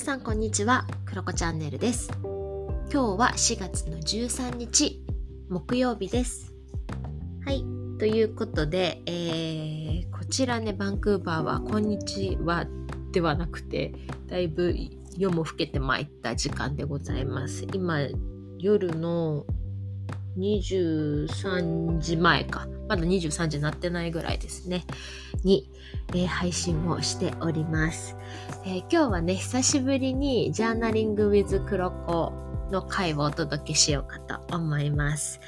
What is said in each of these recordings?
皆さんこんにちは。クロコチャンネルです。今日は4月の13日木曜日です。はい。ということで、えー、こちらねバンクーバーはこんにちはではなくてだいぶ夜も更けてまいった時間でございます。今夜の23時前か。まだ23時になってないぐらいですね。に、えー、配信をしております、えー、今日はね、久しぶりにジャーナリング with クロコの回をお届けしようかと思います。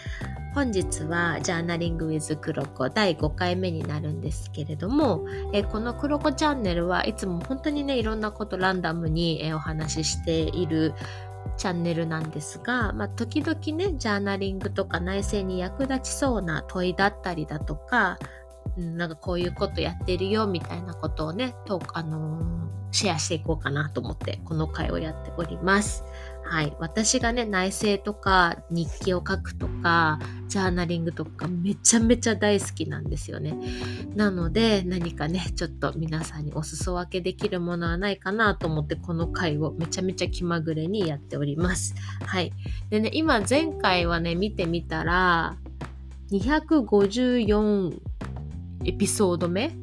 本日はジャーナリング with クロコ第5回目になるんですけれども、え、このクロコチャンネルはいつも本当にね、いろんなことランダムに、えお話ししているチャンネルなんですが、まあ、時々ね、ジャーナリングとか内政に役立ちそうな問いだったりだとか、なんかこういうことやってるよみたいなことをね、とあのー、シェアしていこうかなと思ってこの回をやっております。はい。私がね、内政とか日記を書くとか、ジャーナリングとかめちゃめちゃ大好きなんですよね。なので、何かね、ちょっと皆さんにお裾分けできるものはないかなと思って、この回をめちゃめちゃ気まぐれにやっております。はい。でね、今前回はね、見てみたら、254エピソード目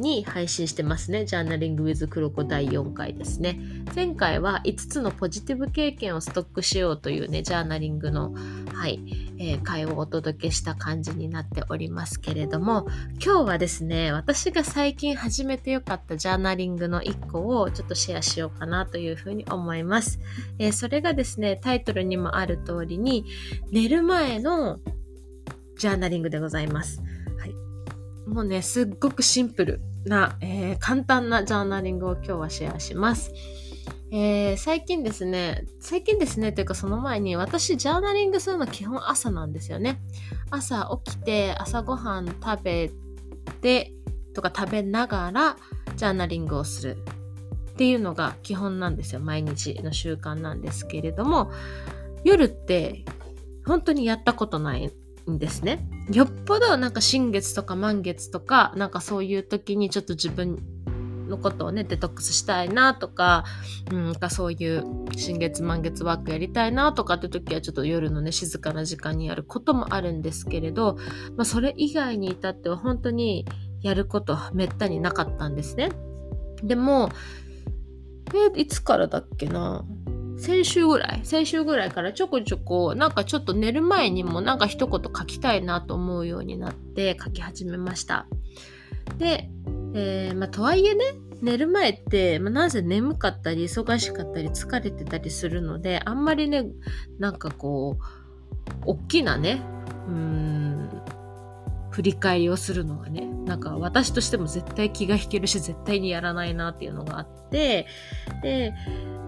に配信してますね。ジャーナリング with クロコ第4回ですね。前回は5つのポジティブ経験をストックしようというね、ジャーナリングの、はい、えー、回をお届けした感じになっておりますけれども、今日はですね、私が最近始めてよかったジャーナリングの1個をちょっとシェアしようかなというふうに思います。えー、それがですね、タイトルにもある通りに、寝る前のジャーナリングでございます。はいもうね、すっごくシンプルな、えー、簡単なジャーナリングを今日はシェアします。えー、最近ですね、最近ですね、というかその前に私ジャーナリングするの基本朝なんですよね。朝起きて朝ごはん食べてとか食べながらジャーナリングをするっていうのが基本なんですよ。毎日の習慣なんですけれども、夜って本当にやったことないんですね。よっぽどなんか新月とか満月とか、なんかそういう時にちょっと自分のことをね、デトックスしたいなとか、うんかそういう新月満月ワークやりたいなとかって時はちょっと夜のね、静かな時間にやることもあるんですけれど、まあそれ以外に至っては本当にやることめったになかったんですね。でも、え、いつからだっけな？先週ぐらい。先週ぐらいからちょこちょこなんかちょっと寝る前にもなんか一言書きたいなと思うようになって書き始めました。で、えー、まあ、とはいえね寝る前って、まあ、なぜ眠かったり忙しかったり疲れてたりするのであんまりねなんかこう大きなねうん振り返りをするのがねなんか私としても絶対気が引けるし絶対にやらないなっていうのがあってで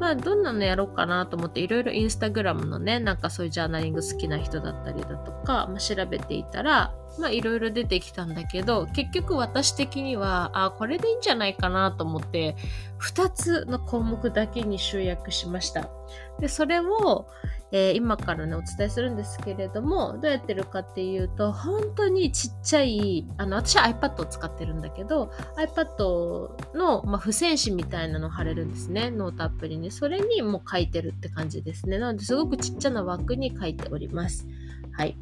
まあどんなのやろうかなと思っていろいろインスタグラムのねなんかそういうジャーナリング好きな人だったりだとか、まあ、調べていたらいろいろ出てきたんだけど結局私的にはあこれでいいんじゃないかなと思って2つの項目だけに集約しました。でそれを、えー、今からねお伝えするんですけれどもどうやってるかっていうと本当にちっちゃいあの私は iPad を使ってるんだけど iPad の、まあ、付箋紙みたいなのを貼れるんですねノートアプリにそれにもう書いてるって感じですね。なのですごくちっちゃな枠に書いております。はい。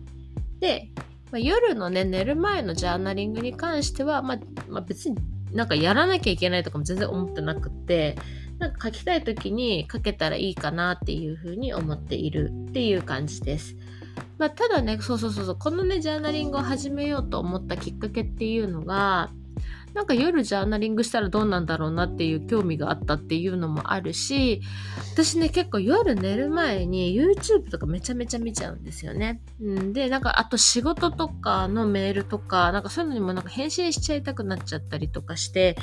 で、まあ、夜のね、寝る前のジャーナリングに関しては、まあ、まあ、別になんかやらなきゃいけないとかも全然思ってなくて、なんか書きたい時に書けたらいいかなっていうふうに思っているっていう感じです。まあ、ただね、そうそうそうそう、このね、ジャーナリングを始めようと思ったきっかけっていうのが、なんか夜ジャーナリングしたらどうなんだろうなっていう興味があったっていうのもあるし私ね結構夜寝る前に YouTube とかめちゃめちゃ見ちゃうんですよね。ん、でなんかあと仕事とかのメールとかなんかそういうのにもなんか返信しちゃいたくなっちゃったりとかして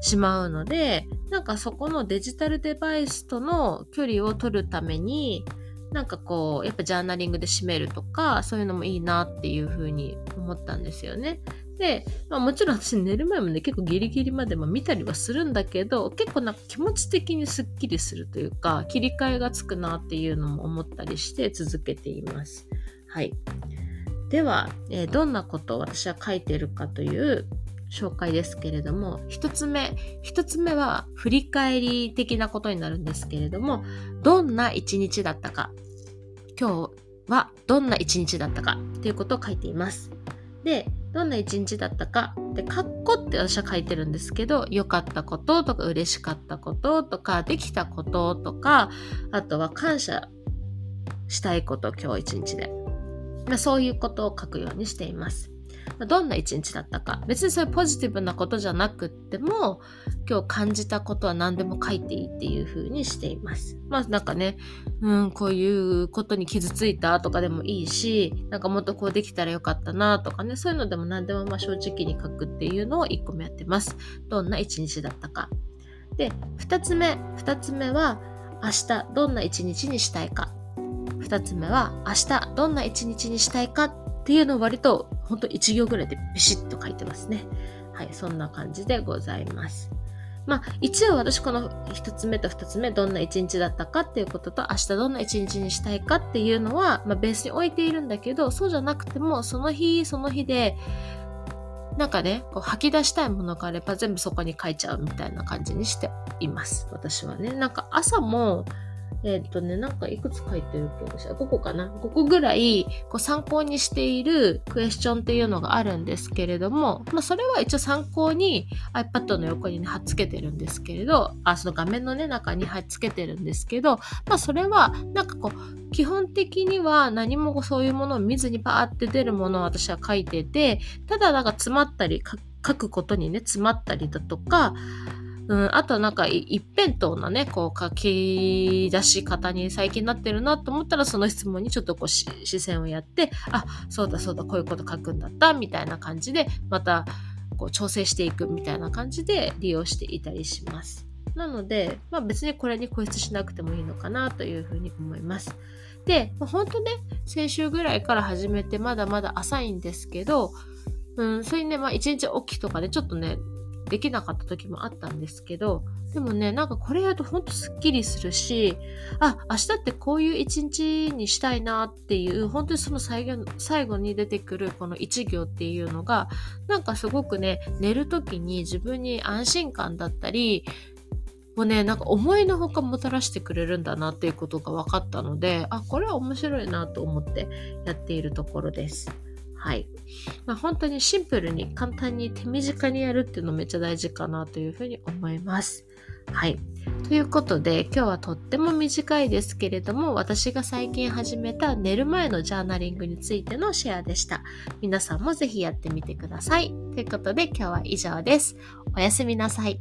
しまうのでなんかそこのデジタルデバイスとの距離を取るためになんかこうやっぱジャーナリングで締めるとかそういうのもいいなっていうふうに思ったんですよね。で、まあ、もちろん私寝る前もね結構ギリギリまでも見たりはするんだけど結構なんか気持ち的にすっきりするというか切り替えがつくなっていうのも思ったりして続けています。はい。では、えー、どんなことを私は書いてるかという紹介ですけれども、一つ目、一つ目は振り返り的なことになるんですけれども、どんな一日だったか、今日はどんな一日だったかっていうことを書いています。で、どんな一日だったかで、カッコって私は書いてるんですけど、良かったこととか嬉しかったこととか、できたこととか、あとは感謝したいこと、今日一日で。まあ、そういうことを書くようにしています。ま、どんな一日だったか。別にそういうポジティブなことじゃなくっても、今日感じたことは何でも書いていいっていう風にしています。まあなんかね、うん、こういうことに傷ついたとかでもいいし、なんかもっとこうできたらよかったなとかね、そういうのでも何でもまあ正直に書くっていうのを1個目やってます。どんな一日だったか。で、2つ目。2つ目は、明日どんな一日にしたいか。2つ目は、明日どんな一日にしたいかっていうのを割とほんと1行ぐらいでビシッと書いてますね。はい、そんな感じでございます。まあ、一応私この1つ目と2つ目どんな1日だったかっていうことと明日どんな1日にしたいかっていうのは、まあ、ベースに置いているんだけどそうじゃなくてもその日その日でなんかねこう吐き出したいものがあれば全部そこに書いちゃうみたいな感じにしています私はねなんか朝もえっ、とね、なんかいくつ書いてるっけ5個かな ?5 個ぐらいこう参考にしているクエスチョンっていうのがあるんですけれども、まあそれは一応参考に iPad の横にね、貼っつけてるんですけれど、あ、その画面のね、中に貼っつけてるんですけど、まあそれはなんかこう、基本的には何もそういうものを見ずにバーって出るものを私は書いてて、ただなんか詰まったり、書くことにね、詰まったりだとか、うん、あとなんか一辺倒なね、こう書き出し方に最近なってるなと思ったらその質問にちょっとこう視線をやって、あ、そうだそうだ、こういうこと書くんだった、みたいな感じで、またこう調整していくみたいな感じで利用していたりします。なので、まあ別にこれに固執しなくてもいいのかなというふうに思います。で、まあ、本当ね、先週ぐらいから始めてまだまだ浅いんですけど、うん、それにね、まあ一日起きとかでちょっとね、できなかった時もあったんですけど、でもね、なんかこれやるとほんとスッキリするし、あ、明日ってこういう一日にしたいなっていう、本当にその最後最後に出てくるこの一行っていうのが、なんかすごくね、寝る時に自分に安心感だったり、もね、なんか思いのほかもたらしてくれるんだなっていうことが分かったので、あ、これは面白いなと思ってやっているところです。はい。まあ、本当にシンプルに簡単に手短にやるっていうのめっちゃ大事かなというふうに思います。はい。ということで今日はとっても短いですけれども私が最近始めた寝る前のジャーナリングについてのシェアでした。皆さんもぜひやってみてください。ということで今日は以上です。おやすみなさい。